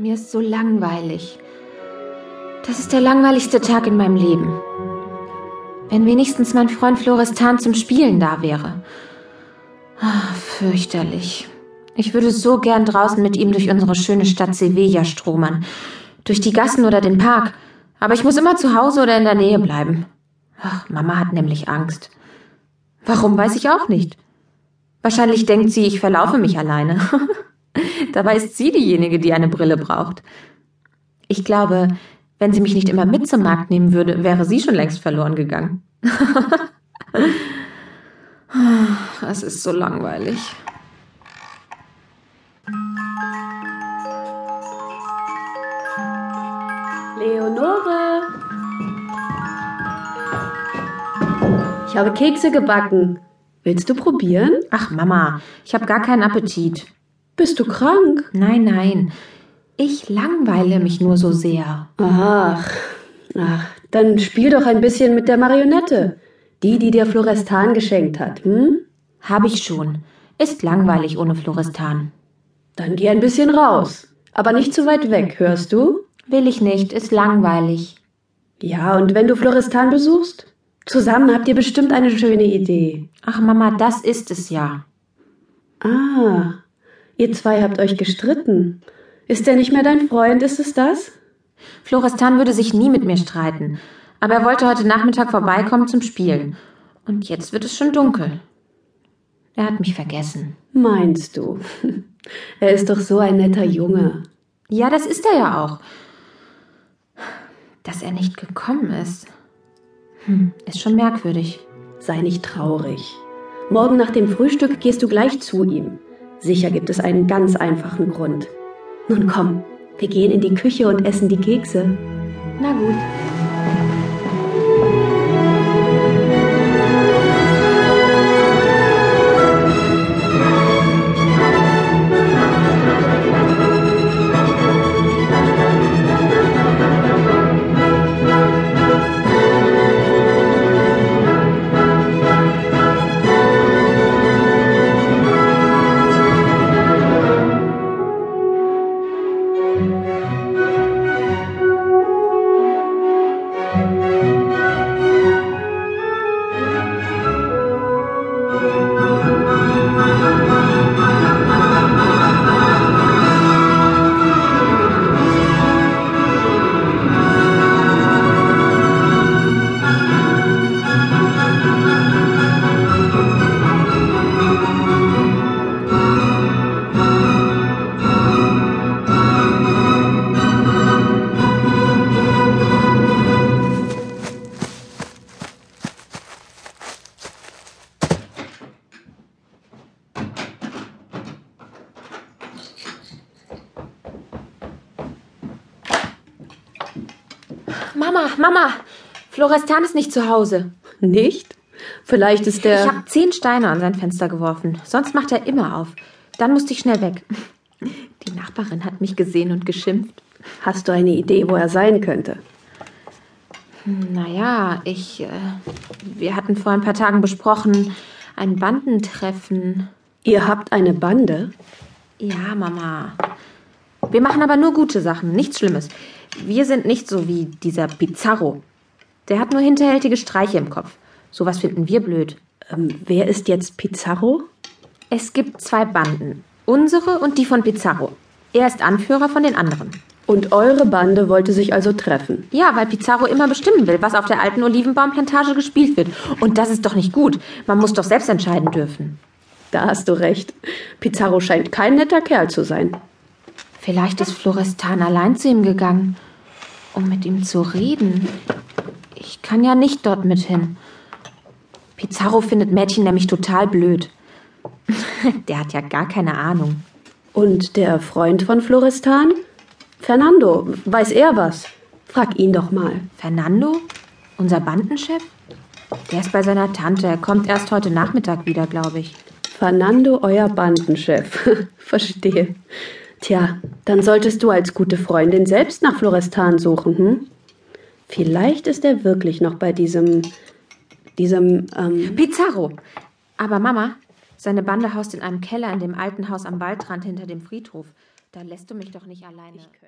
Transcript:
Mir ist so langweilig. Das ist der langweiligste Tag in meinem Leben. Wenn wenigstens mein Freund Florestan zum Spielen da wäre. Ach, fürchterlich. Ich würde so gern draußen mit ihm durch unsere schöne Stadt Sevilla stromern. Durch die Gassen oder den Park. Aber ich muss immer zu Hause oder in der Nähe bleiben. Ach, Mama hat nämlich Angst. Warum weiß ich auch nicht. Wahrscheinlich denkt sie, ich verlaufe mich alleine. Dabei ist sie diejenige, die eine Brille braucht. Ich glaube, wenn sie mich nicht immer mit zum Markt nehmen würde, wäre sie schon längst verloren gegangen. es ist so langweilig. Leonore! Ich habe Kekse gebacken. Willst du probieren? Ach, Mama, ich habe gar keinen Appetit. Bist du krank? Nein, nein. Ich langweile mich nur so sehr. Ach, ach, dann spiel doch ein bisschen mit der Marionette. Die, die dir Florestan geschenkt hat, hm? Hab ich schon. Ist langweilig ohne Florestan. Dann geh ein bisschen raus. Aber nicht zu weit weg, hörst du? Will ich nicht, ist langweilig. Ja, und wenn du Florestan besuchst? Zusammen habt ihr bestimmt eine schöne Idee. Ach, Mama, das ist es ja. Ah, ihr zwei habt euch gestritten. Ist er nicht mehr dein Freund, ist es das? Florestan würde sich nie mit mir streiten. Aber er wollte heute Nachmittag vorbeikommen zum Spielen. Und jetzt wird es schon dunkel. Er hat mich vergessen. Meinst du? Er ist doch so ein netter Junge. Ja, das ist er ja auch. Dass er nicht gekommen ist. Hm, ist schon merkwürdig. Sei nicht traurig. Morgen nach dem Frühstück gehst du gleich zu ihm. Sicher gibt es einen ganz einfachen Grund. Nun komm, wir gehen in die Küche und essen die Kekse. Na gut. Música Mama, Mama, Florestan ist nicht zu Hause. Nicht? Vielleicht ist der. Ich habe zehn Steine an sein Fenster geworfen. Sonst macht er immer auf. Dann musste ich schnell weg. Die Nachbarin hat mich gesehen und geschimpft. Hast du eine Idee, wo er sein könnte? Naja, ich. Äh, wir hatten vor ein paar Tagen besprochen, ein Bandentreffen. Ihr habt eine Bande? Ja, Mama. Wir machen aber nur gute Sachen, nichts Schlimmes. Wir sind nicht so wie dieser Pizarro. Der hat nur hinterhältige Streiche im Kopf. Sowas finden wir blöd. Ähm, wer ist jetzt Pizarro? Es gibt zwei Banden. Unsere und die von Pizarro. Er ist Anführer von den anderen. Und eure Bande wollte sich also treffen. Ja, weil Pizarro immer bestimmen will, was auf der alten Olivenbaumplantage gespielt wird. Und das ist doch nicht gut. Man muss doch selbst entscheiden dürfen. Da hast du recht. Pizarro scheint kein netter Kerl zu sein. Vielleicht ist Florestan allein zu ihm gegangen, um mit ihm zu reden. Ich kann ja nicht dort mit hin. Pizarro findet Mädchen nämlich total blöd. Der hat ja gar keine Ahnung. Und der Freund von Florestan? Fernando, weiß er was? Frag ihn doch mal. Fernando? Unser Bandenchef? Der ist bei seiner Tante. Er kommt erst heute Nachmittag wieder, glaube ich. Fernando, euer Bandenchef. Verstehe. Tja, dann solltest du als gute Freundin selbst nach Florestan suchen, hm? Vielleicht ist er wirklich noch bei diesem. diesem. Ähm Pizarro! Aber Mama, seine Bande haust in einem Keller in dem alten Haus am Waldrand hinter dem Friedhof. Da lässt du mich doch nicht alleine.